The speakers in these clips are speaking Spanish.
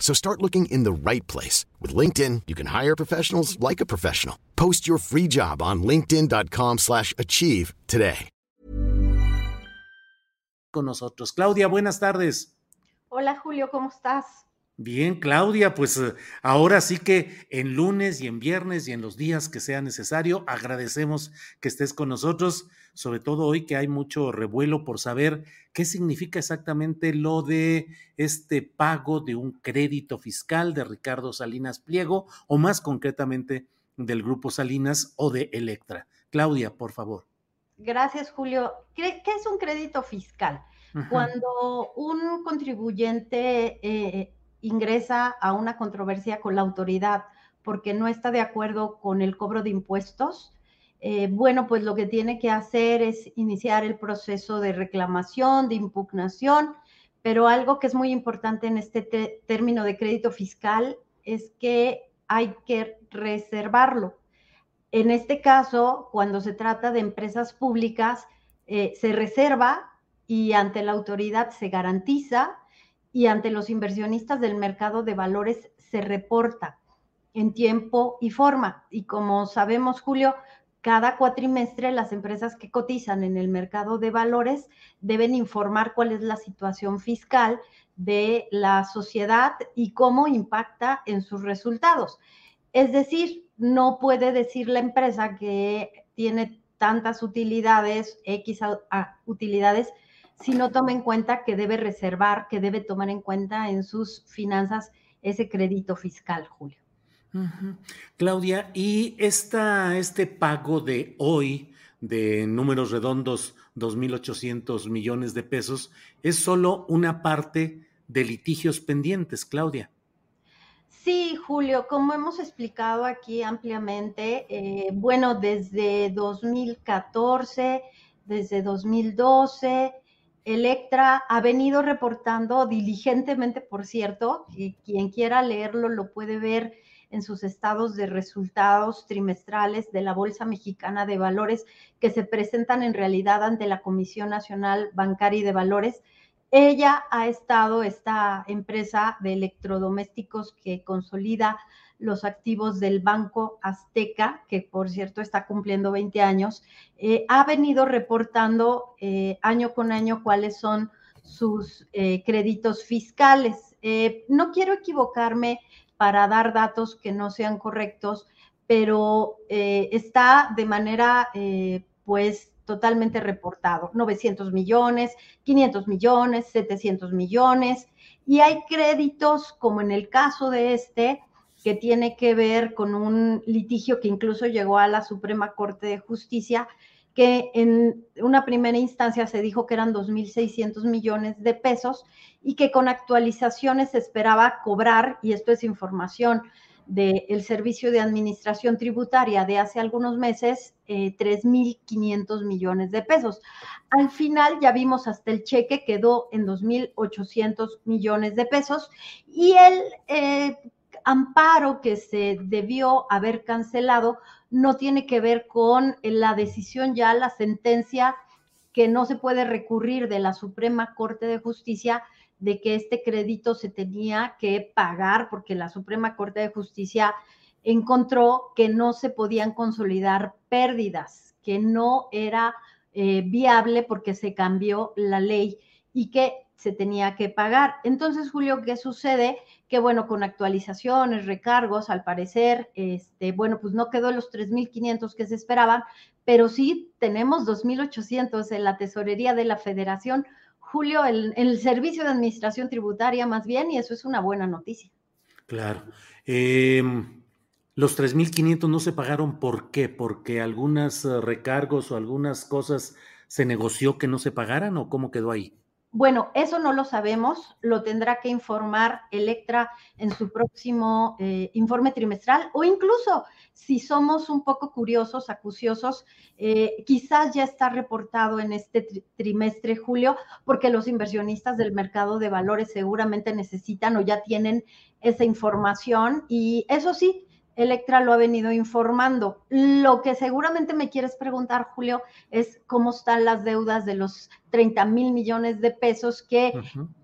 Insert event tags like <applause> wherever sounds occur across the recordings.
So start looking in the right place. With LinkedIn, you can hire professionals like a professional. Post your free job on linkedin.com slash achieve today. Con nosotros. Claudia, buenas tardes. Hola Julio, ¿cómo estás? Bien, Claudia, pues eh, ahora sí que en lunes y en viernes y en los días que sea necesario, agradecemos que estés con nosotros, sobre todo hoy que hay mucho revuelo por saber qué significa exactamente lo de este pago de un crédito fiscal de Ricardo Salinas Pliego o más concretamente del Grupo Salinas o de Electra. Claudia, por favor. Gracias, Julio. ¿Qué, qué es un crédito fiscal? Ajá. Cuando un contribuyente eh, ingresa a una controversia con la autoridad porque no está de acuerdo con el cobro de impuestos, eh, bueno, pues lo que tiene que hacer es iniciar el proceso de reclamación, de impugnación, pero algo que es muy importante en este te- término de crédito fiscal es que hay que reservarlo. En este caso, cuando se trata de empresas públicas, eh, se reserva y ante la autoridad se garantiza y ante los inversionistas del mercado de valores se reporta en tiempo y forma. Y como sabemos, Julio, cada cuatrimestre las empresas que cotizan en el mercado de valores deben informar cuál es la situación fiscal de la sociedad y cómo impacta en sus resultados. Es decir, no puede decir la empresa que tiene tantas utilidades, X utilidades, si no toma en cuenta que debe reservar, que debe tomar en cuenta en sus finanzas ese crédito fiscal, Julio. Claudia, y esta, este pago de hoy de números redondos, 2.800 millones de pesos, es solo una parte de litigios pendientes, Claudia. Sí, Julio, como hemos explicado aquí ampliamente, eh, bueno, desde 2014, desde 2012, Electra ha venido reportando diligentemente, por cierto, y quien quiera leerlo lo puede ver en sus estados de resultados trimestrales de la Bolsa Mexicana de Valores que se presentan en realidad ante la Comisión Nacional Bancaria y de Valores. Ella ha estado, esta empresa de electrodomésticos que consolida los activos del Banco Azteca, que por cierto está cumpliendo 20 años, eh, ha venido reportando eh, año con año cuáles son sus eh, créditos fiscales. No quiero equivocarme para dar datos que no sean correctos, pero está de manera, pues, totalmente reportado. 900 millones, 500 millones, 700 millones. Y hay créditos, como en el caso de este, que tiene que ver con un litigio que incluso llegó a la Suprema Corte de Justicia, que en una primera instancia se dijo que eran 2.600 millones de pesos y que con actualizaciones se esperaba cobrar, y esto es información del Servicio de Administración Tributaria de hace algunos meses, eh, 3.500 millones de pesos. Al final ya vimos hasta el cheque quedó en 2.800 millones de pesos y el eh, amparo que se debió haber cancelado no tiene que ver con la decisión ya, la sentencia que no se puede recurrir de la Suprema Corte de Justicia de que este crédito se tenía que pagar porque la Suprema Corte de Justicia encontró que no se podían consolidar pérdidas, que no era eh, viable porque se cambió la ley y que se tenía que pagar. Entonces, Julio, ¿qué sucede? Que bueno, con actualizaciones, recargos, al parecer, este, bueno, pues no quedó los 3.500 que se esperaban, pero sí tenemos 2.800 en la tesorería de la federación. Julio, en el, servicio de administración tributaria más bien, y eso es una buena noticia. Claro. Eh, los 3.500 no se pagaron, ¿por qué? Porque algunos eh, recargos o algunas cosas se negoció que no se pagaran o cómo quedó ahí? Bueno, eso no lo sabemos, lo tendrá que informar Electra en su próximo eh, informe trimestral o incluso si somos un poco curiosos, acuciosos, eh, quizás ya está reportado en este trimestre, Julio, porque los inversionistas del mercado de valores seguramente necesitan o ya tienen esa información y eso sí, Electra lo ha venido informando. Lo que seguramente me quieres preguntar, Julio, es cómo están las deudas de los 30 mil millones de pesos que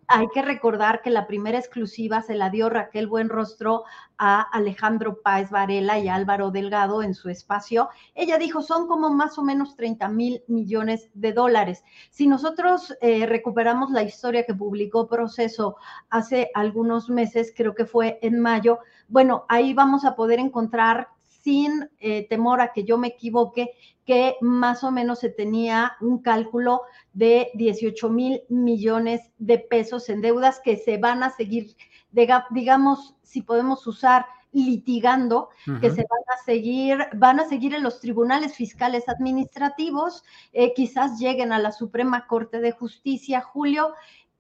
hay que recordar que la primera exclusiva se la dio Raquel Buenrostro a Alejandro Páez Varela y Álvaro Delgado en su espacio. Ella dijo, son como más o menos 30 mil millones de dólares. Si nosotros eh, recuperamos la historia que publicó Proceso hace algunos meses, creo que fue en mayo, bueno, ahí vamos a poder encontrar sin eh, temor a que yo me equivoque, que más o menos se tenía un cálculo de 18 mil millones de pesos en deudas que se van a seguir, digamos, si podemos usar litigando, que se van a seguir, van a seguir en los tribunales fiscales administrativos, eh, quizás lleguen a la Suprema Corte de Justicia, Julio,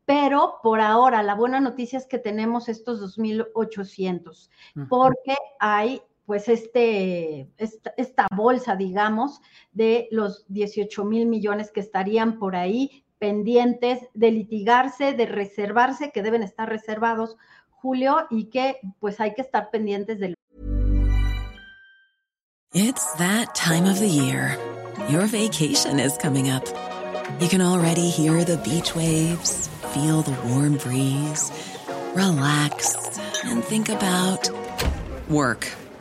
pero por ahora la buena noticia es que tenemos estos 2.800, porque hay pues este, esta, bolsa, digamos, de los 18 mil millones que estarían por ahí pendientes de litigarse, de reservarse, que deben estar reservados, Julio, y que pues hay que estar pendientes del. It's that time of the year. Your vacation is coming up. You can already hear the beach waves, feel the warm breeze, relax and think about work.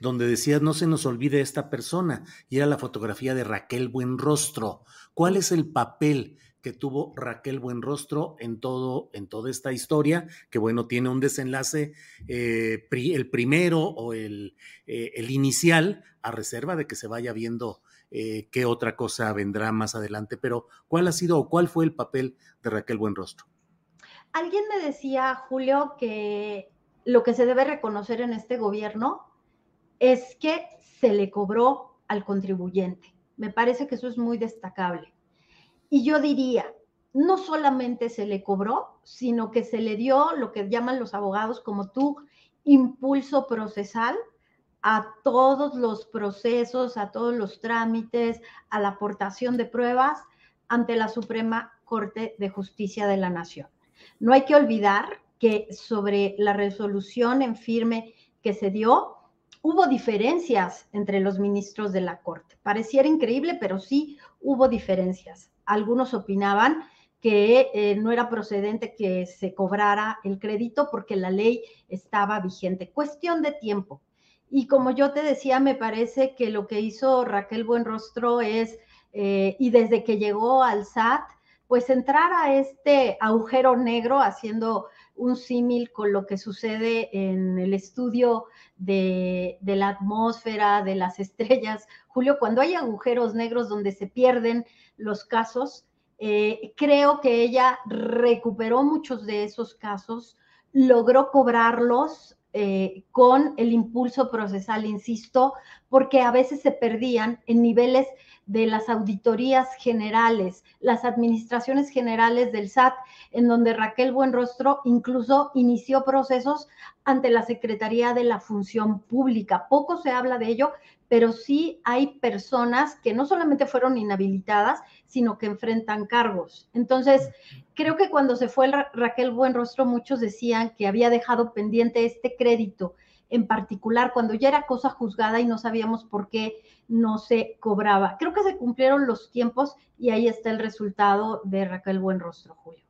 donde decías no se nos olvide esta persona y era la fotografía de Raquel Buenrostro. ¿Cuál es el papel que tuvo Raquel Buenrostro en todo, en toda esta historia? Que bueno, tiene un desenlace, eh, el primero o el, eh, el, inicial, a reserva de que se vaya viendo eh, qué otra cosa vendrá más adelante. Pero, ¿cuál ha sido o cuál fue el papel de Raquel Buenrostro? Alguien me decía, Julio, que lo que se debe reconocer en este gobierno es que se le cobró al contribuyente. Me parece que eso es muy destacable. Y yo diría, no solamente se le cobró, sino que se le dio lo que llaman los abogados como tú, impulso procesal a todos los procesos, a todos los trámites, a la aportación de pruebas ante la Suprema Corte de Justicia de la Nación. No hay que olvidar que sobre la resolución en firme que se dio, hubo diferencias entre los ministros de la Corte. Pareciera increíble, pero sí hubo diferencias. Algunos opinaban que eh, no era procedente que se cobrara el crédito porque la ley estaba vigente. Cuestión de tiempo. Y como yo te decía, me parece que lo que hizo Raquel Buenrostro es, eh, y desde que llegó al SAT, pues entrar a este agujero negro haciendo un símil con lo que sucede en el estudio de, la atmósfera, de las <laughs> estrellas. Julio, cuando hay agujeros negros donde se pierden los casos, eh, creo que ella recuperó muchos de esos casos, logró cobrarlos eh, con el impulso procesal, insisto, porque a veces se perdían en niveles de las auditorías generales, las administraciones generales del SAT, en donde Raquel Buenrostro incluso inició procesos ante la Secretaría de la Función Pública. Poco se habla de ello, pero sí hay personas que no solamente fueron inhabilitadas, sino que enfrentan cargos. Entonces, creo que cuando se fue Raquel Buenrostro, muchos decían que había dejado pendiente este crédito en particular, cuando ya era cosa juzgada y no sabíamos por qué no se cobraba. Creo que se cumplieron los tiempos y ahí está el resultado de Raquel Buenrostro, Julio.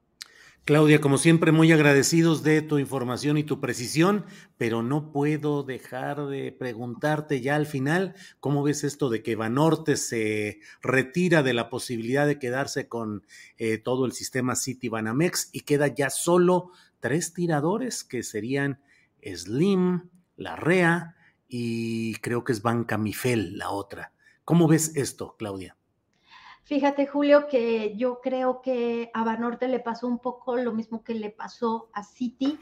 Claudia, como siempre, muy agradecidos de tu información y tu precisión, pero no puedo dejar de preguntarte ya al final, ¿cómo ves esto de que Banorte se retira de la posibilidad de quedarse con eh, todo el sistema City Banamex y queda ya solo tres tiradores que serían Slim, La Rea y creo que es Banca Mifel la otra? ¿Cómo ves esto, Claudia? Fíjate, Julio, que yo creo que a Banorte le pasó un poco lo mismo que le pasó a Citi,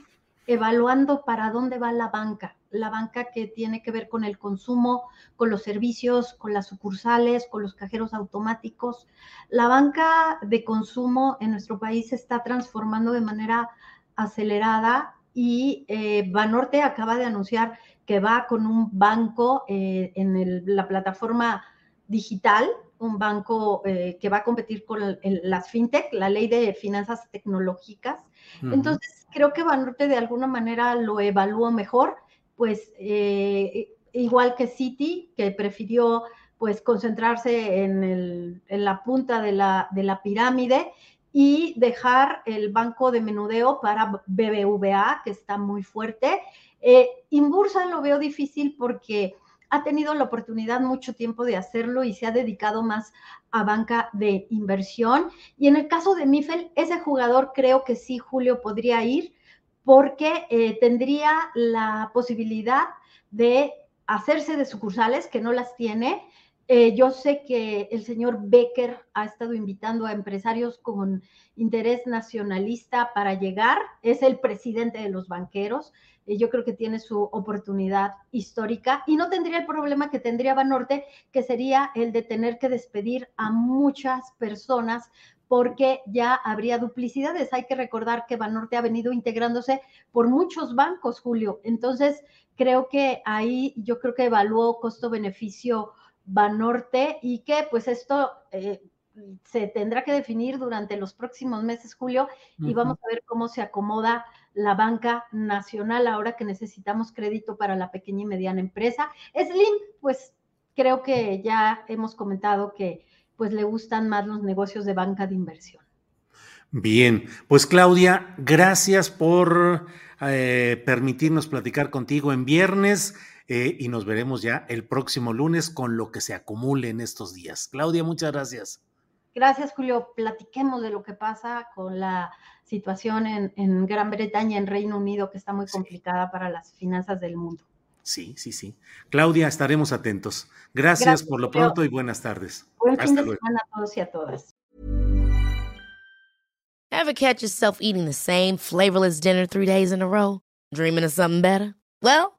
evaluando para dónde va la banca, la banca que tiene que ver con el consumo, con los servicios, con las sucursales, con los cajeros automáticos. La banca de consumo en nuestro país se está transformando de manera acelerada y eh, Banorte acaba de anunciar que va con un banco eh, en la plataforma digital un banco eh, que va a competir con las fintech, la ley de finanzas tecnológicas. Entonces, creo que Banorte de alguna manera lo evaluó mejor, pues eh, igual que Citi, que prefirió pues concentrarse en, la punta de la, de la pirámide y dejar el banco de menudeo para BBVA, que está muy fuerte. Eh, Inbursa lo veo difícil porque ha tenido la oportunidad mucho tiempo de hacerlo y se ha dedicado más a banca de inversión. Y en el caso de Mifel, ese jugador creo que sí, Julio, podría ir porque eh, tendría la posibilidad de hacerse de sucursales, que no las tiene. Eh, yo sé que el señor Becker ha estado invitando a empresarios con interés nacionalista para llegar. Es el presidente de los banqueros yo creo que tiene su oportunidad histórica y no tendría el problema que tendría Banorte, que sería el de tener que despedir a muchas personas porque ya habría duplicidades. Hay que recordar que Banorte ha venido integrándose por muchos bancos, Julio. Entonces, creo que ahí yo creo que evaluó costo-beneficio Banorte y que pues esto eh, se tendrá que definir durante los próximos meses, Julio, y vamos a ver cómo se acomoda la banca nacional ahora que necesitamos crédito para la pequeña y mediana empresa. Slim, pues creo que ya hemos comentado que pues le gustan más los negocios de banca de inversión. Bien, pues Claudia, gracias por eh, permitirnos platicar contigo en viernes eh, y nos veremos ya el próximo lunes con lo que se acumule en estos días. Claudia, muchas gracias. Gracias, Julio. Platiquemos de lo que pasa con la situación en, Gran Bretaña, en Reino Unido, que está muy complicada para las finanzas del mundo. Sí, sí, sí. Claudia, estaremos atentos. Gracias, por lo pronto y buenas tardes. Buen fin de semana a todos y a todas. Ever catch yourself eating the same flavorless dinner three days in a row? Dreaming of something better? Well,